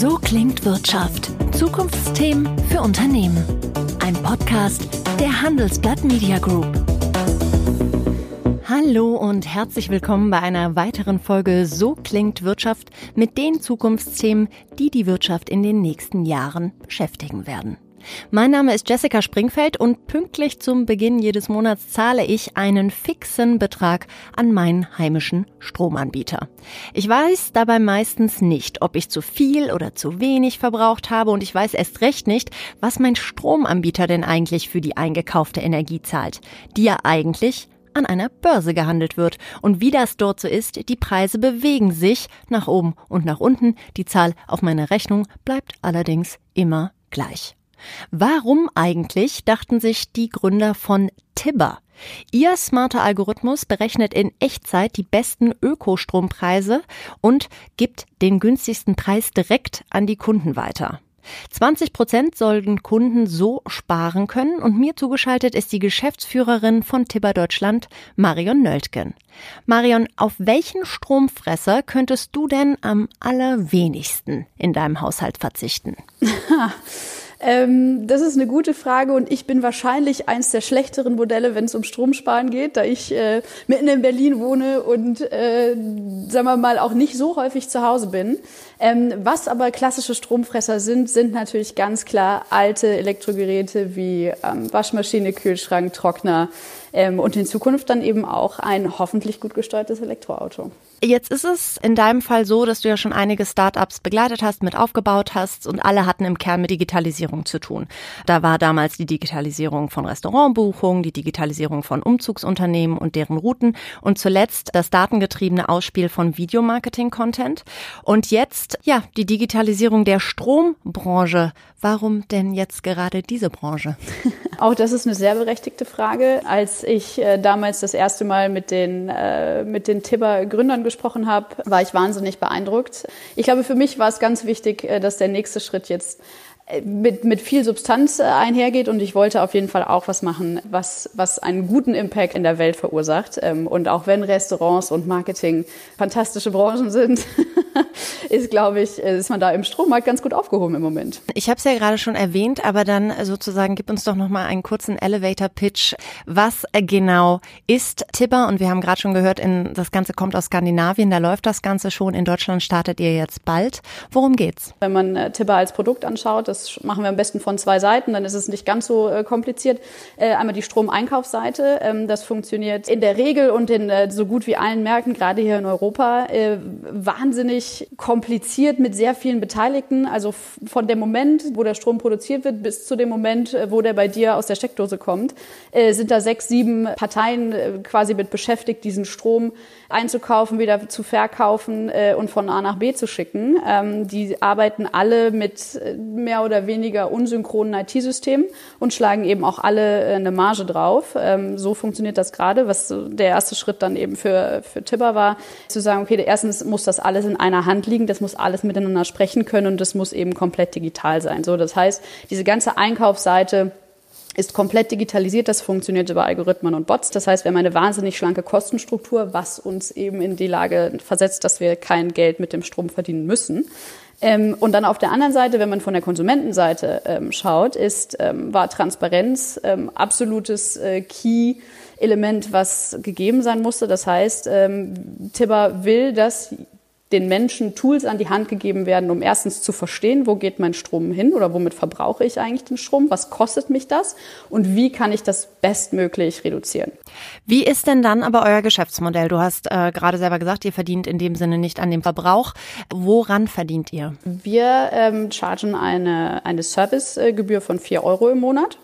So klingt Wirtschaft. Zukunftsthemen für Unternehmen. Ein Podcast der Handelsblatt Media Group. Hallo und herzlich willkommen bei einer weiteren Folge So klingt Wirtschaft mit den Zukunftsthemen, die die Wirtschaft in den nächsten Jahren beschäftigen werden. Mein Name ist Jessica Springfeld und pünktlich zum Beginn jedes Monats zahle ich einen fixen Betrag an meinen heimischen Stromanbieter. Ich weiß dabei meistens nicht, ob ich zu viel oder zu wenig verbraucht habe und ich weiß erst recht nicht, was mein Stromanbieter denn eigentlich für die eingekaufte Energie zahlt, die ja eigentlich an einer Börse gehandelt wird. Und wie das dort so ist, die Preise bewegen sich nach oben und nach unten. Die Zahl auf meiner Rechnung bleibt allerdings immer gleich. Warum eigentlich, dachten sich die Gründer von Tibber. Ihr smarter Algorithmus berechnet in Echtzeit die besten Ökostrompreise und gibt den günstigsten Preis direkt an die Kunden weiter. 20 Prozent sollten Kunden so sparen können und mir zugeschaltet ist die Geschäftsführerin von Tibber Deutschland, Marion Nöltgen. Marion, auf welchen Stromfresser könntest du denn am allerwenigsten in deinem Haushalt verzichten? Ähm, das ist eine gute Frage und ich bin wahrscheinlich eins der schlechteren Modelle, wenn es um Stromsparen geht, da ich äh, mitten in Berlin wohne und, äh, sagen wir mal, auch nicht so häufig zu Hause bin. Ähm, was aber klassische Stromfresser sind, sind natürlich ganz klar alte Elektrogeräte wie ähm, Waschmaschine, Kühlschrank, Trockner ähm, und in Zukunft dann eben auch ein hoffentlich gut gesteuertes Elektroauto. Jetzt ist es in deinem Fall so, dass du ja schon einige Startups begleitet hast, mit aufgebaut hast und alle hatten im Kern mit Digitalisierung zu tun. Da war damals die Digitalisierung von Restaurantbuchungen, die Digitalisierung von Umzugsunternehmen und deren Routen und zuletzt das datengetriebene Ausspiel von Videomarketing-Content. Und jetzt, ja, die Digitalisierung der Strombranche. Warum denn jetzt gerade diese Branche? Auch das ist eine sehr berechtigte Frage. Als ich äh, damals das erste Mal mit den, äh, mit den Tibber-Gründern gesprochen habe, war ich wahnsinnig beeindruckt. Ich glaube, für mich war es ganz wichtig, äh, dass der nächste Schritt jetzt mit, mit viel Substanz äh, einhergeht und ich wollte auf jeden Fall auch was machen, was, was einen guten Impact in der Welt verursacht. Ähm, und auch wenn Restaurants und Marketing fantastische Branchen sind, ist, glaube ich, ist man da im Strommarkt ganz gut aufgehoben im Moment. Ich habe es ja gerade schon erwähnt, aber dann sozusagen gib uns doch noch mal einen kurzen Elevator-Pitch. Was genau ist Tibber? Und wir haben gerade schon gehört, in, das Ganze kommt aus Skandinavien, da läuft das Ganze schon. In Deutschland startet ihr jetzt bald. Worum geht's? Wenn man äh, Tibber als Produkt anschaut, das machen wir am besten von zwei Seiten, dann ist es nicht ganz so äh, kompliziert. Äh, einmal die Stromeinkaufsseite. Ähm, das funktioniert in der Regel und in äh, so gut wie allen Märkten, gerade hier in Europa, äh, kompliziert mit sehr vielen Beteiligten. Also von dem Moment, wo der Strom produziert wird, bis zu dem Moment, äh, wo der bei dir aus der Steckdose kommt, äh, sind da sechs, sieben Parteien quasi mit beschäftigt, diesen Strom einzukaufen, wieder zu verkaufen und von A nach B zu schicken. Ähm, die arbeiten alle mit mehr oder weniger unsynchronen IT-Systemen und schlagen eben auch alle äh, eine Marge drauf. Ähm, so funktioniert das gerade, was der erste Schritt dann eben für, für Tipper war, zu sagen, okay, erstens muss das alles in einer Hand liegen, das muss alles miteinander sprechen können und das muss eben komplett digital sein. So, das heißt, diese ganze Einkaufsseite ist komplett digitalisiert. Das funktioniert über Algorithmen und Bots. Das heißt, wir haben eine wahnsinnig schlanke Kostenstruktur, was uns eben in die Lage versetzt, dass wir kein Geld mit dem Strom verdienen müssen. Ähm, und dann auf der anderen Seite, wenn man von der Konsumentenseite ähm, schaut, ist, ähm, war Transparenz ähm, absolutes äh, Key. Element, was gegeben sein musste. Das heißt, ähm, Tibber will, dass den Menschen Tools an die Hand gegeben werden, um erstens zu verstehen, wo geht mein Strom hin oder womit verbrauche ich eigentlich den Strom, was kostet mich das und wie kann ich das bestmöglich reduzieren. Wie ist denn dann aber euer Geschäftsmodell? Du hast äh, gerade selber gesagt, ihr verdient in dem Sinne nicht an dem Verbrauch. Woran verdient ihr? Wir ähm, chargen eine, eine Servicegebühr von vier Euro im Monat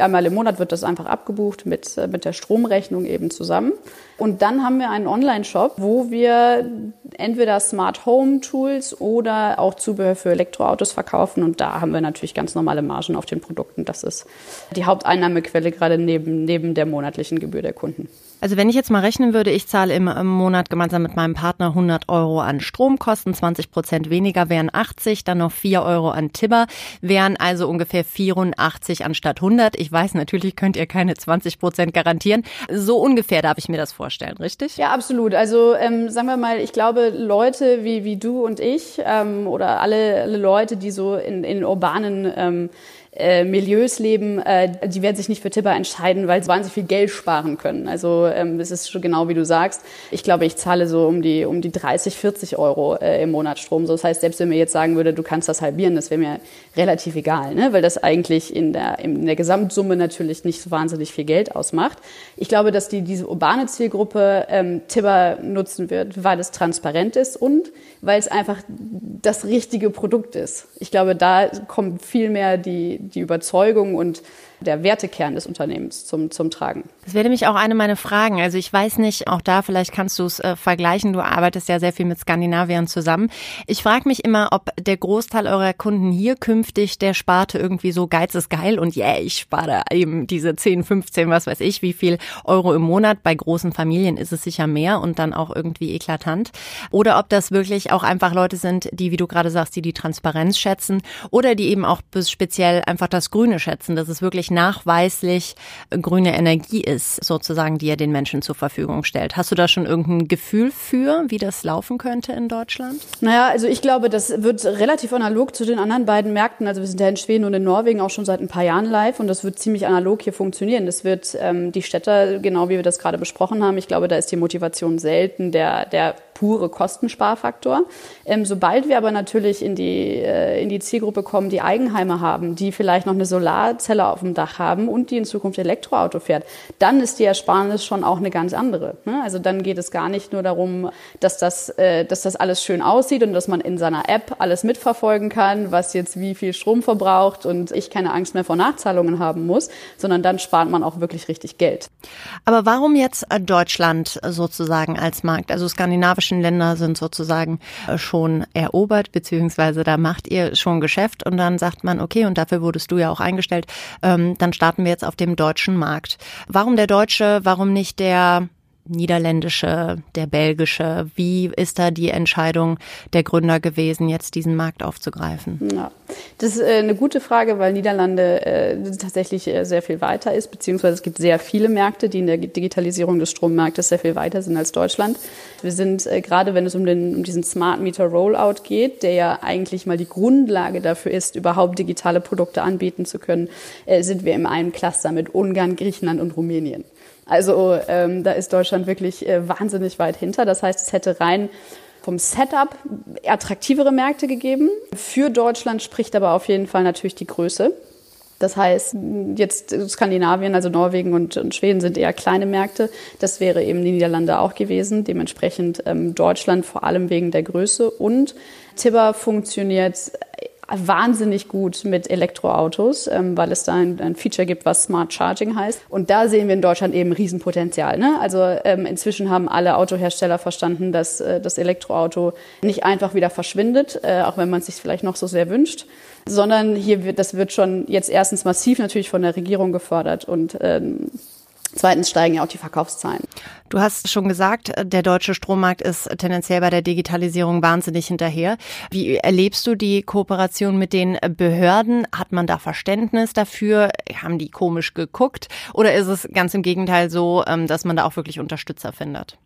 Einmal im Monat wird das einfach abgebucht mit, äh, mit der Stromrechnung eben zusammen. Und dann haben wir einen Online-Shop, wo wir entweder Smart Home Tools oder auch Zubehör für Elektroautos verkaufen. Und da haben wir natürlich ganz normale Margen auf den Produkten. Das ist die Haupteinnahmequelle gerade neben, neben der monatlichen Gebühr der Kunden. Also wenn ich jetzt mal rechnen würde, ich zahle im, Monat gemeinsam mit meinem Partner 100 Euro an Stromkosten, 20 Prozent weniger wären 80, dann noch 4 Euro an Tibber, wären also ungefähr 84 anstatt 100. Ich weiß, natürlich könnt ihr keine 20 Prozent garantieren. So ungefähr darf ich mir das vorstellen, richtig? Ja, absolut. Also ähm, sagen wir mal, ich glaube, Leute wie, wie du und ich ähm, oder alle, alle Leute, die so in, in urbanen ähm, äh, Milieus leben, äh, die werden sich nicht für Tipper entscheiden, weil sie wahnsinnig viel Geld sparen können. Also ähm, es ist schon genau wie du sagst. Ich glaube, ich zahle so um die um die 30, 40 Euro äh, im Monat Strom. So, das heißt, selbst wenn mir jetzt sagen würde, du kannst das halbieren, das wäre mir relativ egal, ne? weil das eigentlich in der in der Gesamtsumme natürlich nicht so wahnsinnig viel Geld ausmacht. Ich glaube, dass die diese urbane Zielgruppe ähm, Tipper nutzen wird, weil es transparent ist und weil es einfach das richtige Produkt ist. Ich glaube, da kommt viel mehr die die Überzeugung und der Wertekern des Unternehmens zum, zum Tragen. Das wäre nämlich auch eine meiner Fragen. Also ich weiß nicht, auch da vielleicht kannst du es äh, vergleichen. Du arbeitest ja sehr viel mit Skandinaviern zusammen. Ich frage mich immer, ob der Großteil eurer Kunden hier künftig der Sparte irgendwie so Geiz ist geil und yeah, ich spare eben diese 10, 15, was weiß ich, wie viel Euro im Monat. Bei großen Familien ist es sicher mehr und dann auch irgendwie eklatant. Oder ob das wirklich auch einfach Leute sind, die, wie du gerade sagst, die die Transparenz schätzen oder die eben auch speziell einfach das Grüne schätzen, dass es wirklich nachweislich grüne Energie ist, sozusagen, die er den Menschen zur Verfügung stellt. Hast du da schon irgendein Gefühl für, wie das laufen könnte in Deutschland? Naja, also ich glaube, das wird relativ analog zu den anderen beiden Märkten. Also wir sind ja in Schweden und in Norwegen auch schon seit ein paar Jahren live und das wird ziemlich analog hier funktionieren. Das wird ähm, die Städter, genau wie wir das gerade besprochen haben, ich glaube, da ist die Motivation selten der, der pure Kostensparfaktor. Ähm, sobald wir aber natürlich in die, äh, in die Zielgruppe kommen, die Eigenheime haben, die vielleicht noch eine Solarzelle auf dem Dach haben und die in Zukunft Elektroauto fährt, dann ist die Ersparnis schon auch eine ganz andere. Ne? Also dann geht es gar nicht nur darum, dass das, äh, dass das alles schön aussieht und dass man in seiner App alles mitverfolgen kann, was jetzt wie viel Strom verbraucht und ich keine Angst mehr vor Nachzahlungen haben muss, sondern dann spart man auch wirklich richtig Geld. Aber warum jetzt Deutschland sozusagen als Markt? Also skandinavische skandinavischen Länder sind sozusagen äh, schon erobert, beziehungsweise da macht ihr schon Geschäft und dann sagt man, okay, und dafür wurdest du ja auch eingestellt, ähm, dann starten wir jetzt auf dem deutschen Markt. Warum der deutsche, warum nicht der niederländische, der belgische? Wie ist da die Entscheidung der Gründer gewesen, jetzt diesen Markt aufzugreifen? Ja, das ist äh, eine gute Frage, weil Niederlande äh, tatsächlich äh, sehr viel weiter ist, beziehungsweise es gibt sehr viele Märkte, die in der Digitalisierung des Strommarktes sehr viel weiter sind als Deutschland. Wir sind gerade, wenn es um, den, um diesen Smart Meter Rollout geht, der ja eigentlich mal die Grundlage dafür ist, überhaupt digitale Produkte anbieten zu können, sind wir in einem Cluster mit Ungarn, Griechenland und Rumänien. Also ähm, da ist Deutschland wirklich äh, wahnsinnig weit hinter. Das heißt, es hätte rein vom Setup attraktivere Märkte gegeben. Für Deutschland spricht aber auf jeden Fall natürlich die Größe. Das heißt, jetzt Skandinavien, also Norwegen und, und, Schweden sind eher kleine Märkte. Das wäre eben die Niederlande auch gewesen. Dementsprechend ähm, Deutschland vor allem wegen der Größe. Und Tibber funktioniert wahnsinnig gut mit Elektroautos, ähm, weil es da ein, ein, Feature gibt, was Smart Charging heißt. Und da sehen wir in Deutschland eben Riesenpotenzial. Ne? Also ähm, inzwischen haben alle Autohersteller verstanden, dass äh, das Elektroauto nicht einfach wieder verschwindet, äh, auch wenn man es sich vielleicht noch so sehr wünscht, sondern hier wird, das wird schon jetzt erstens massiv natürlich von der Regierung gefördert und ähm, Zweitens steigen ja auch die Verkaufszahlen. Du hast schon gesagt, der deutsche Strommarkt ist tendenziell bei der Digitalisierung wahnsinnig hinterher. Wie erlebst du die Kooperation mit den Behörden? Hat man da Verständnis dafür? Haben die komisch geguckt? Oder ist es ganz im Gegenteil so, ähm, dass man da auch wirklich Unterstützer findet?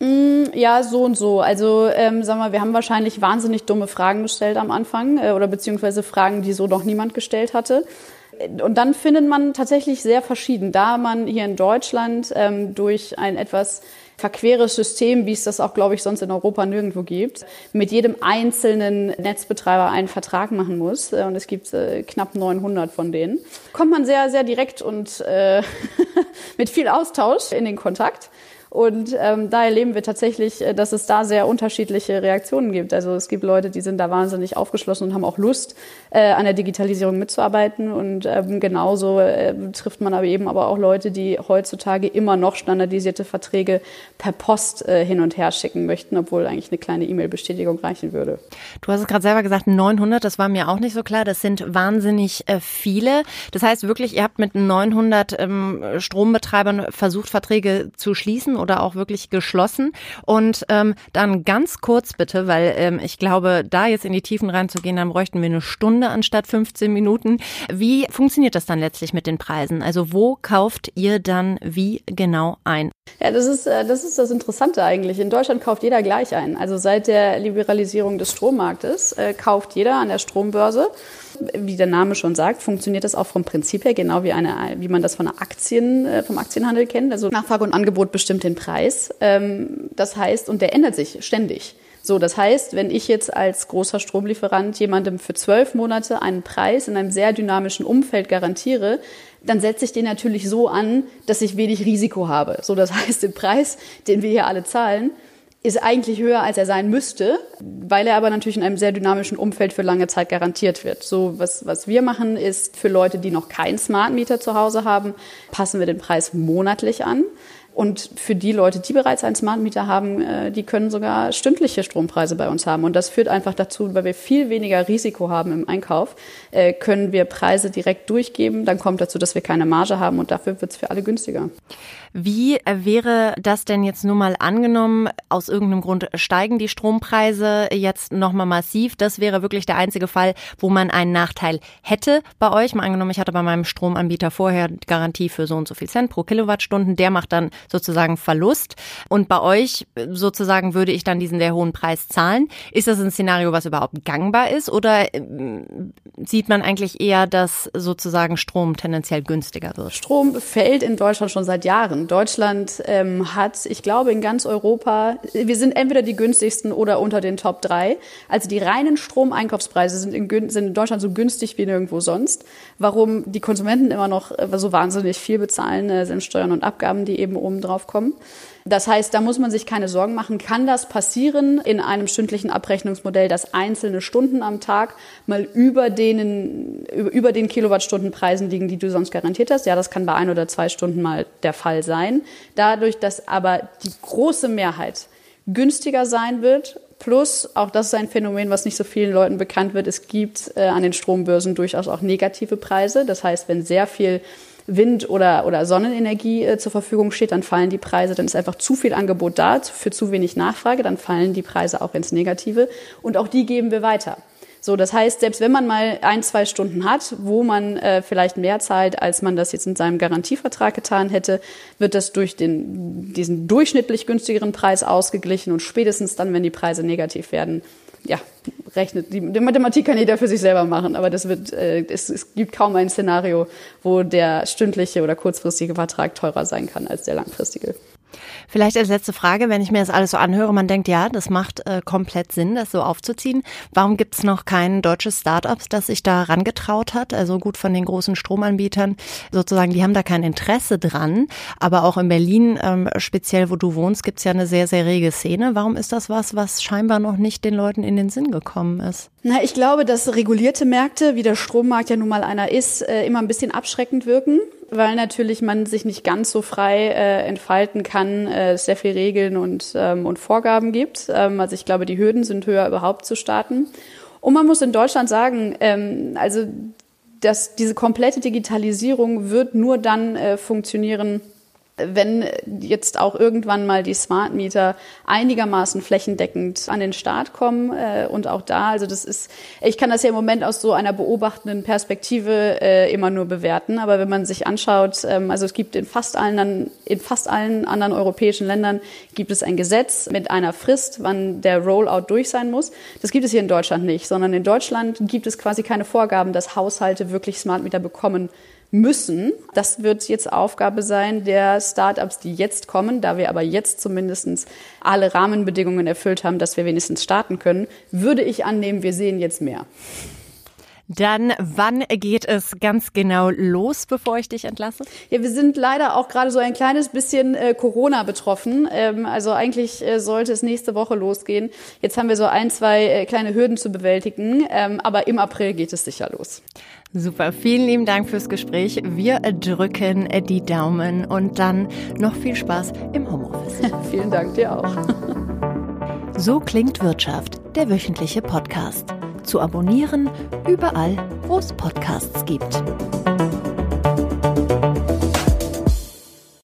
Mm, ja, so und so. Also ähm, sagen wir, wir haben wahrscheinlich wahnsinnig dumme Fragen gestellt am Anfang äh, oder beziehungsweise Fragen, die so noch niemand gestellt hatte und dann findet man tatsächlich sehr verschieden. Da man hier in Deutschland ähm, durch ein etwas verqueres System, wie es das auch, glaube ich, sonst in Europa nirgendwo gibt, mit jedem einzelnen Netzbetreiber einen Vertrag machen muss. Äh, und es gibt äh, knapp 900 von denen. Kommt man sehr, sehr direkt und äh, mit viel Austausch in den Kontakt. Und ähm, da erleben wir tatsächlich, äh, dass es da sehr unterschiedliche Reaktionen gibt. Also es gibt Leute, die sind da wahnsinnig aufgeschlossen und haben auch Lust, äh, an der Digitalisierung mitzuarbeiten. Und ähm, genauso äh, trifft man aber eben aber auch Leute, die heutzutage immer noch standardisierte Verträge per Post äh, hin und her schicken möchten, obwohl eigentlich eine kleine E-Mail-Bestätigung reichen würde. Du hast es gerade selber gesagt, 900, das war mir auch nicht so klar. Das sind wahnsinnig äh, viele. Das heißt wirklich, ihr habt mit 900 ähm, Strombetreibern versucht, Verträge zu schließen oder auch wirklich geschlossen. Und ähm, dann ganz kurz bitte, weil ähm, ich glaube, da jetzt in die Tiefen reinzugehen, dann bräuchten wir eine Stunde anstatt 15 Minuten. Wie funktioniert das dann letztlich mit den Preisen? Also wo kauft ihr dann wie genau ein? Ja, das ist, äh, das ist das Interessante eigentlich. In Deutschland kauft jeder gleich ein. Also seit der Liberalisierung des Strommarktes äh, kauft jeder an der Strombörse. Wie der Name schon sagt, funktioniert das auch vom Prinzip her genau wie eine, wie man das von Aktien, äh, vom Aktienhandel kennt. Also Nachfrage und Angebot bestimmt den Preis. Ähm, das heißt, und der ändert sich ständig. So, das heißt, wenn ich jetzt als großer Stromlieferant jemandem für zwölf Monate einen Preis in einem sehr dynamischen Umfeld garantiere, dann setze ich den natürlich so an, dass ich wenig Risiko habe. So, das heißt, der Preis, den wir hier alle zahlen, ist eigentlich höher, als er sein müsste, weil er aber natürlich in einem sehr dynamischen Umfeld für lange Zeit garantiert wird. So, was, was wir machen, ist für Leute, die noch keinen Smart Meter zu Hause haben, passen wir den Preis monatlich an. Und für die Leute, die bereits einen Smart Meter haben, äh, die können sogar stündliche Strompreise bei uns haben. Und das führt einfach dazu, weil wir viel weniger Risiko haben im Einkauf, äh, können wir Preise direkt durchgeben. Dann kommt dazu, dass wir keine Marge haben und dafür wird es für alle günstiger. Wie wäre das denn jetzt nur mal angenommen? Aus irgendeinem Grund steigen die Strompreise jetzt nochmal massiv. Das wäre wirklich der einzige Fall, wo man einen Nachteil hätte bei euch. Mal angenommen, ich hatte bei meinem Stromanbieter vorher Garantie für so und so viel Cent pro Kilowattstunden. Der macht dann sozusagen Verlust. Und bei euch sozusagen würde ich dann diesen sehr hohen Preis zahlen. Ist das ein Szenario, was überhaupt gangbar ist? Oder äh, sieht man eigentlich eher, dass sozusagen Strom tendenziell günstiger wird? Strom fällt in Deutschland schon seit Jahren. Deutschland ähm, hat, ich glaube, in ganz Europa, wir sind entweder die günstigsten oder unter den Top 3. Also die reinen Stromeinkaufspreise sind in, sind in Deutschland so günstig wie nirgendwo sonst. Warum die Konsumenten immer noch äh, so wahnsinnig viel bezahlen, äh, sind Steuern und Abgaben, die eben oben drauf kommen. Das heißt, da muss man sich keine Sorgen machen. Kann das passieren in einem stündlichen Abrechnungsmodell, dass einzelne Stunden am Tag mal über, denen, über den Kilowattstundenpreisen liegen, die du sonst garantiert hast? Ja, das kann bei ein oder zwei Stunden mal der Fall sein. Dadurch, dass aber die große Mehrheit günstiger sein wird Plus, auch das ist ein Phänomen, was nicht so vielen Leuten bekannt wird, es gibt äh, an den Strombörsen durchaus auch negative Preise. Das heißt, wenn sehr viel Wind- oder, oder Sonnenenergie äh, zur Verfügung steht, dann fallen die Preise, dann ist einfach zu viel Angebot da für zu wenig Nachfrage, dann fallen die Preise auch ins Negative. Und auch die geben wir weiter. So, das heißt, selbst wenn man mal ein, zwei Stunden hat, wo man äh, vielleicht mehr zahlt, als man das jetzt in seinem Garantievertrag getan hätte, wird das durch den, diesen durchschnittlich günstigeren Preis ausgeglichen und spätestens dann, wenn die Preise negativ werden, ja, rechnet. Die, die Mathematik kann jeder für sich selber machen, aber das wird, äh, es, es gibt kaum ein Szenario, wo der stündliche oder kurzfristige Vertrag teurer sein kann als der langfristige. Vielleicht als letzte Frage, wenn ich mir das alles so anhöre, man denkt, ja, das macht äh, komplett Sinn, das so aufzuziehen. Warum gibt es noch kein deutsches Start-up, das sich da rangetraut hat? Also gut von den großen Stromanbietern sozusagen, die haben da kein Interesse dran. Aber auch in Berlin, ähm, speziell wo du wohnst, gibt es ja eine sehr, sehr rege Szene. Warum ist das was, was scheinbar noch nicht den Leuten in den Sinn gekommen ist? Na, ich glaube, dass regulierte Märkte, wie der Strommarkt ja nun mal einer ist, äh, immer ein bisschen abschreckend wirken weil natürlich man sich nicht ganz so frei äh, entfalten kann, äh, sehr viel Regeln und, ähm, und Vorgaben gibt. Ähm, also ich glaube, die Hürden sind höher, überhaupt zu starten. Und man muss in Deutschland sagen, ähm, also dass diese komplette Digitalisierung wird nur dann äh, funktionieren, wenn jetzt auch irgendwann mal die Smart Meter einigermaßen flächendeckend an den Start kommen äh, und auch da, also das ist, ich kann das ja im Moment aus so einer beobachtenden Perspektive äh, immer nur bewerten, aber wenn man sich anschaut, ähm, also es gibt in fast allen in fast allen anderen europäischen Ländern gibt es ein Gesetz mit einer Frist, wann der Rollout durch sein muss. Das gibt es hier in Deutschland nicht, sondern in Deutschland gibt es quasi keine Vorgaben, dass Haushalte wirklich Smart Meter bekommen müssen. Das wird jetzt Aufgabe sein der Startups, die jetzt kommen. Da wir aber jetzt zumindest alle Rahmenbedingungen erfüllt haben, dass wir wenigstens starten können, würde ich annehmen, wir sehen jetzt mehr. Dann, wann geht es ganz genau los, bevor ich dich entlasse? Ja, wir sind leider auch gerade so ein kleines bisschen äh, Corona betroffen. Ähm, also eigentlich äh, sollte es nächste Woche losgehen. Jetzt haben wir so ein, zwei äh, kleine Hürden zu bewältigen. Ähm, aber im April geht es sicher los. Super, vielen lieben Dank fürs Gespräch. Wir drücken die Daumen und dann noch viel Spaß im Homeoffice. vielen Dank dir auch. So klingt Wirtschaft, der wöchentliche Podcast. Zu abonnieren überall, wo es Podcasts gibt.